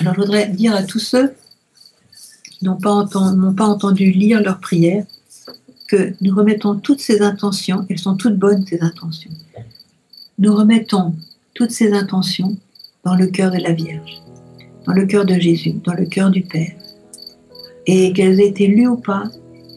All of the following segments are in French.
Alors je voudrais dire à tous ceux qui n'ont pas, entendu, lire leur prière que nous remettons toutes ces intentions, elles sont toutes bonnes ces intentions. Nous remettons toutes ces intentions dans le cœur de la Vierge, dans le cœur de Jésus, dans le cœur du Père. Et qu'elles aient été lues ou pas,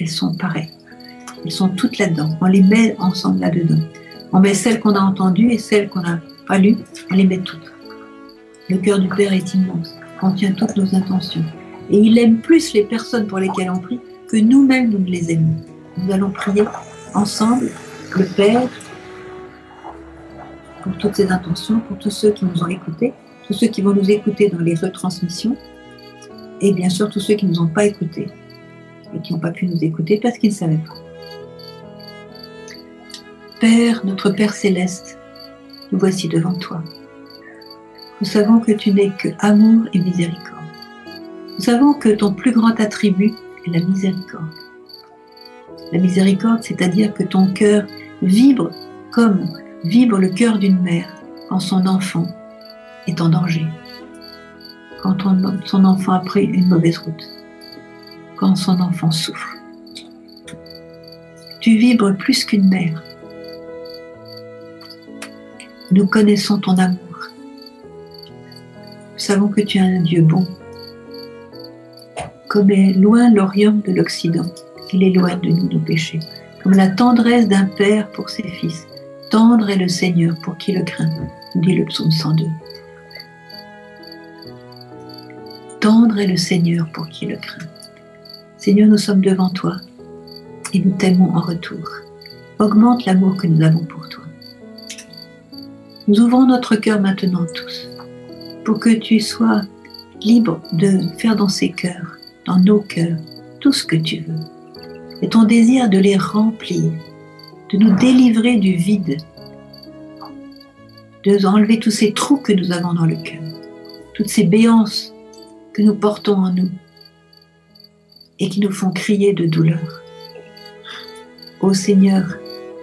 elles sont pareilles. Elles sont toutes là-dedans. On les met ensemble là-dedans. On met celles qu'on a entendues et celles qu'on n'a pas lues, on les met toutes. Le cœur du Père est immense, contient toutes nos intentions. Et il aime plus les personnes pour lesquelles on prie que nous-mêmes nous ne les aimons. Nous allons prier ensemble, le Père, pour toutes ces intentions, pour tous ceux qui nous ont écoutés, tous ceux qui vont nous écouter dans les retransmissions, et bien sûr tous ceux qui ne nous ont pas écoutés et qui n'ont pas pu nous écouter parce qu'ils ne savaient pas. Père, notre Père céleste, nous voici devant toi. Nous savons que tu n'es que amour et miséricorde. Nous savons que ton plus grand attribut est la miséricorde. La miséricorde, c'est-à-dire que ton cœur vibre comme vibre le cœur d'une mère quand son enfant est en danger, quand son enfant a pris une mauvaise route, quand son enfant souffre. Tu vibres plus qu'une mère. Nous connaissons ton amour. Savons que tu es un Dieu bon, comme est loin l'Orient de l'Occident, il éloigne de nous nos péchés, comme la tendresse d'un père pour ses fils. Tendre est le Seigneur pour qui le craint, dit le psaume 102. Tendre est le Seigneur pour qui le craint. Seigneur, nous sommes devant toi et nous t'aimons en retour. Augmente l'amour que nous avons pour toi. Nous ouvrons notre cœur maintenant tous pour que tu sois libre de faire dans ces cœurs, dans nos cœurs, tout ce que tu veux. Et ton désir de les remplir, de nous délivrer du vide, de enlever tous ces trous que nous avons dans le cœur, toutes ces béances que nous portons en nous et qui nous font crier de douleur. Ô Seigneur,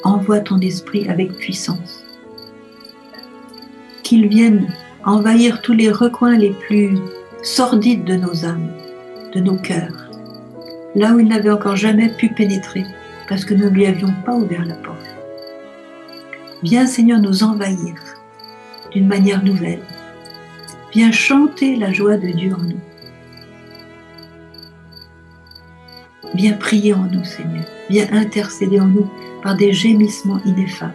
envoie ton esprit avec puissance, qu'il vienne envahir tous les recoins les plus sordides de nos âmes, de nos cœurs, là où il n'avait encore jamais pu pénétrer, parce que nous ne lui avions pas ouvert la porte. Viens Seigneur nous envahir d'une manière nouvelle. Viens chanter la joie de Dieu en nous. Viens prier en nous, Seigneur. Viens intercéder en nous par des gémissements ineffables.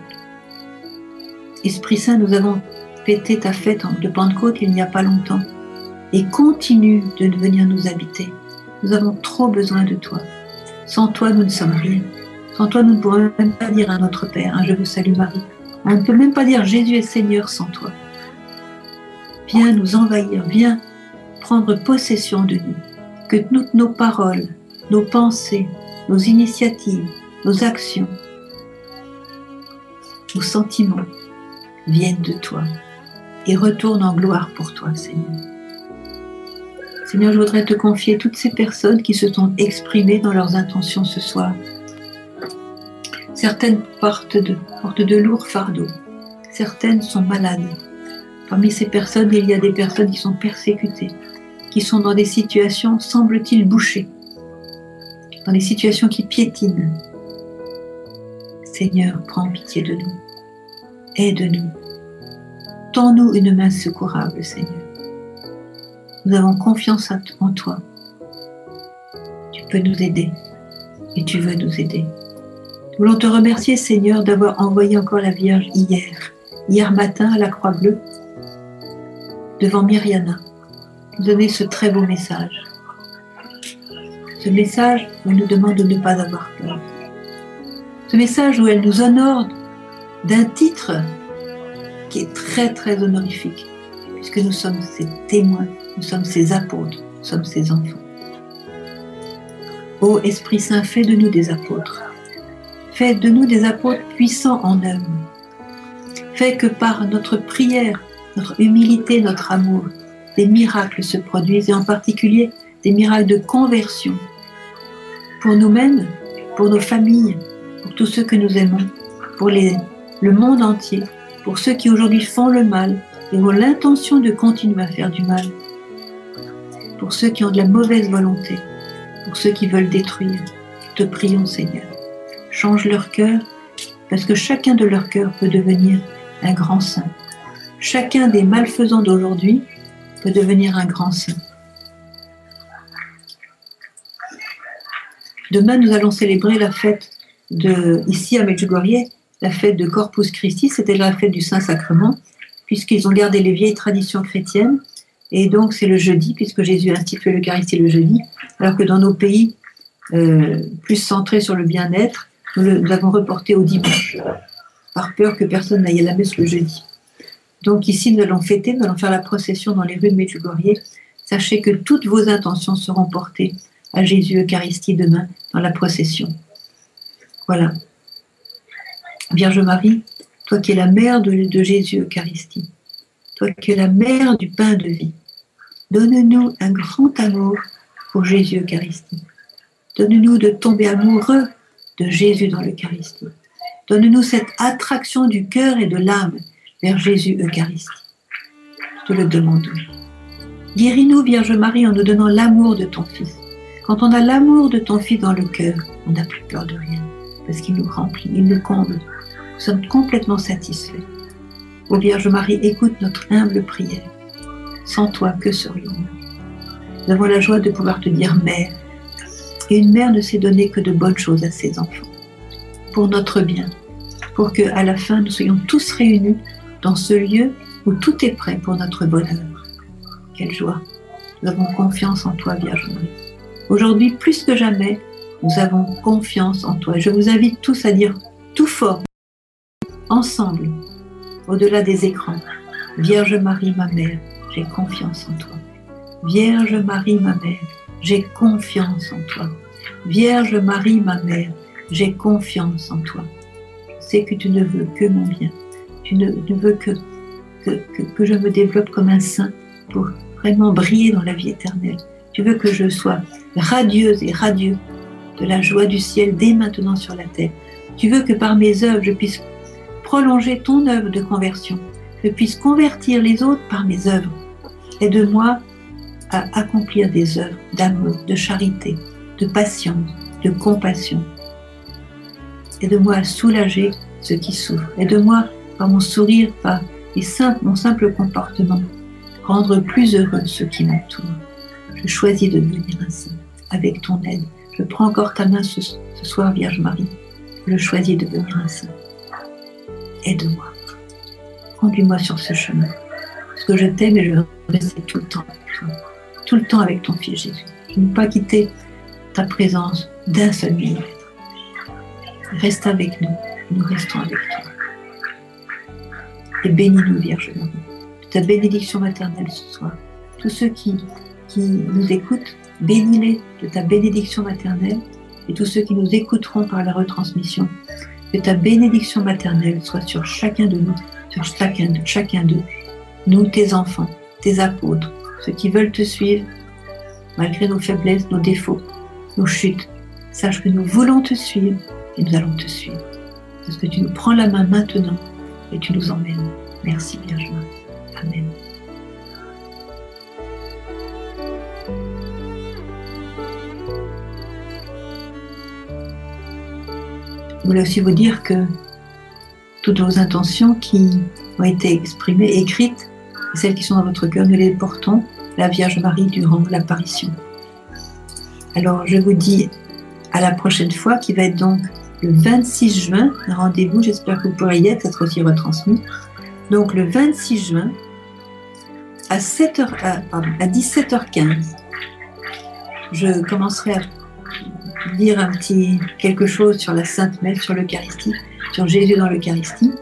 Esprit Saint, nous avons fêté ta fête de Pentecôte il n'y a pas longtemps et continue de venir nous habiter. Nous avons trop besoin de toi. Sans toi, nous ne sommes rien. Sans toi, nous ne pourrons même pas dire à notre Père, hein, je vous salue Marie. On ne peut même pas dire Jésus est Seigneur sans toi. Viens nous envahir, viens prendre possession de nous. Que toutes nos paroles, nos pensées, nos initiatives, nos actions, nos sentiments viennent de toi et retournent en gloire pour toi, Seigneur. Seigneur, je voudrais te confier toutes ces personnes qui se sont exprimées dans leurs intentions ce soir. Certaines portent de, lourds fardeaux, certaines sont malades. Parmi ces personnes, il y a des personnes qui sont persécutées, qui sont dans des situations, semble-t-il, bouchées dans les situations qui piétinent. Seigneur, prends pitié de nous. Aide-nous. Tends-nous une main secourable, Seigneur. Nous avons confiance en toi. Tu peux nous aider et tu veux nous aider. Nous voulons te remercier, Seigneur, d'avoir envoyé encore la Vierge hier, hier matin à la Croix Bleue, devant Myriana, nous donner ce très beau message ce message où elle nous demande de ne pas avoir peur. Ce message où elle nous honore d'un titre qui est très très honorifique, puisque nous sommes ses témoins, nous sommes ses apôtres, nous sommes ses enfants. Ô Esprit Saint, fais de nous des apôtres. Fais de nous des apôtres puissants en œuvre. Fais que par notre prière, notre humilité, notre amour, des miracles se produisent, et en particulier des miracles de conversion pour nous-mêmes, pour nos familles, pour tous ceux que nous aimons, pour le monde entier, pour ceux qui aujourd'hui font le mal et ont l'intention de continuer à faire du mal. pour ceux qui ont de la mauvaise volonté, pour ceux qui veulent détruire. Te prions, Seigneur. Change leur cœur, parce que chacun de leur cœur peut devenir un grand saint. Chacun des malfaisants d'aujourd'hui peut devenir un grand saint. Demain, nous allons célébrer la fête de, ici à Medjugorje, la fête de Corpus Christi, c'était la fête du Saint-Sacrement, puisqu'ils ont gardé les vieilles traditions chrétiennes. Et donc, c'est le jeudi, puisque Jésus a institué l'Eucharistie le jeudi, alors que dans nos pays euh, plus centrés sur le bien-être, nous l'avons reporté au dimanche, par peur que personne n'aille à la messe le jeudi. Donc ici, nous allons fêter, nous allons faire la procession dans les rues de Medjugorje. Sachez que toutes vos intentions seront portées à Jésus Eucharistie demain dans la procession. Voilà. Vierge Marie, toi qui es la mère de, Jésus Eucharistie, toi qui es la mère du pain de vie, donne-nous un grand amour pour Jésus Eucharistie. Donne-nous de tomber amoureux de Jésus dans l'Eucharistie. Donne-nous cette attraction du cœur et de l'âme vers Jésus Eucharistie. Je te le demande. Guéris-nous, Vierge Marie, en nous donnant l'amour de ton Fils. Quand on a l'amour de ton Fils dans le cœur, on n'a plus peur de rien, parce qu'il nous remplit, il nous comble, nous sommes complètement satisfaits. Ô Vierge Marie, écoute notre humble prière. Sans toi, que serions-nous? Nous avons la joie de pouvoir te dire Mère. Et une mère ne sait donner que de bonnes choses à ses enfants. Pour notre bien. Pour que, à la fin, nous soyons tous réunis dans ce lieu où tout est prêt pour notre bonheur. Quelle joie. Nous avons confiance en toi, Vierge Marie. Aujourd'hui, plus que jamais, nous avons confiance en toi. Je vous invite tous à dire tout fort ensemble, au-delà des écrans. Vierge Marie, ma mère, j'ai confiance en toi. Vierge Marie, ma mère, j'ai confiance en toi. Vierge Marie, ma mère, j'ai confiance en toi. Je sais que tu ne veux que mon bien. Tu ne, veux que que, que, je me développe comme un saint pour vraiment briller dans la vie éternelle. Tu veux que je sois radieuse et radieux de la joie du ciel dès maintenant sur la terre. Tu veux que par mes œuvres, je puisse prolonger ton œuvre de conversion, je puisse convertir les autres par mes œuvres. Aide-moi à accomplir des œuvres d'amour, de charité, de patience, de compassion. Aide-moi à soulager ceux qui souffrent. Aide-moi par mon sourire, par mon simple comportement, rendre plus heureux ceux qui m'entourent. Je choisis de devenir un saint avec ton aide. Je prends encore ta main ce, ce soir, Vierge Marie. Je choisis de devenir un saint aide-moi. Conduis-moi sur ce chemin. Parce que je t'aime et je veux rester tout le temps avec toi. Tout le temps avec ton Fils Jésus. Je ne veux pas quitter ta présence d'un seul millimètre. Reste avec nous. Nous restons avec toi. Et bénis-nous, Vierge Marie, ta bénédiction maternelle ce soir. Tous ceux qui, qui nous écoutent, bénis-les de ta bénédiction maternelle et tous ceux qui nous écouteront par la retransmission, que ta bénédiction maternelle soit sur chacun de nous, sur chacun, chacun d'eux, nous, tes enfants, tes apôtres, ceux qui veulent te suivre, malgré nos faiblesses, nos défauts, nos chutes. Sache que nous voulons te suivre et nous allons te suivre. Parce que tu nous prends la main maintenant et tu nous emmènes. Merci, Vierge Je voulais aussi vous dire que toutes vos intentions qui ont été exprimées, écrites, celles qui sont dans votre cœur, nous les portons la Vierge Marie durant l'apparition. Alors je vous dis à la prochaine fois, qui va être donc le 26 juin. Rendez-vous, j'espère que vous pourrez y être, être aussi retransmis. Donc le 26 juin, à, 7h, à 17h15, je commencerai à dire un petit quelque chose sur la Sainte Messe, sur l'Eucharistie, sur Jésus dans l'Eucharistie.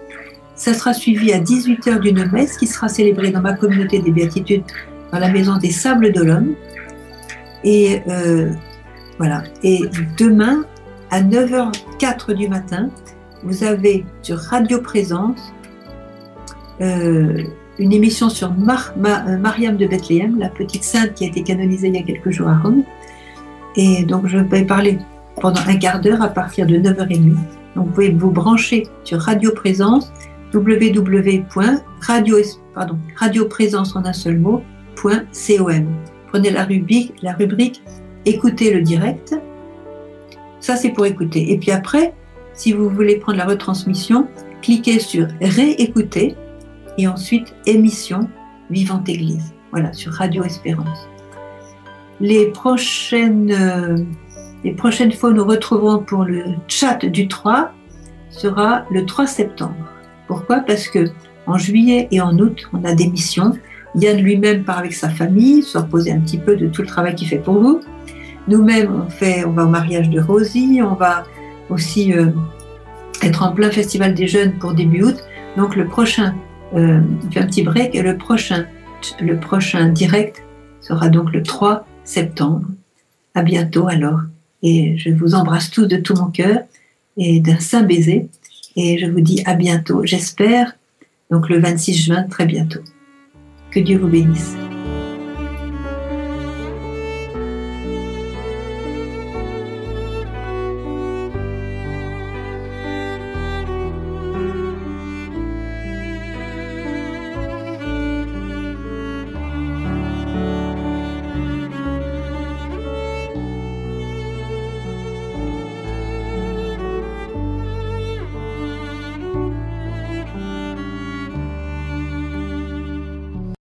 Ça sera suivi à 18h d'une messe qui sera célébrée dans ma communauté des Béatitudes, dans la maison des Sables de l'Homme. Et euh, voilà. Et demain, à 9h04 du matin, vous avez sur Radio Présence euh, une émission sur euh, Mariam de Bethléem, la petite sainte qui a été canonisée il y a quelques jours à Rome. Et donc, je vais parler pendant un quart d'heure à partir de 9h30. Donc, vous pouvez vous brancher sur Radio Présence, www.radio, pardon, radioprésence en un seul mot, .com. prenez la rubrique, la rubrique écoutez le direct. Ça, c'est pour écouter. Et puis après, si vous voulez prendre la retransmission, cliquez sur réécouter et ensuite émission Vivante Église. Voilà, sur Radio Espérance. Les prochaines, euh, les prochaines fois nous retrouverons pour le chat du 3 sera le 3 septembre. Pourquoi? Parce que en juillet et en août, on a des missions. Yann lui-même part avec sa famille, se reposer un petit peu de tout le travail qu'il fait pour vous. Nous-mêmes, on fait, on va au mariage de Rosie, on va aussi euh, être en plein festival des jeunes pour début août. Donc le prochain, euh, un petit break et le prochain, le prochain direct sera donc le 3 septembre. À bientôt alors. Et je vous embrasse tous de tout mon cœur et d'un saint baiser. Et je vous dis à bientôt. J'espère donc le 26 juin très bientôt. Que Dieu vous bénisse.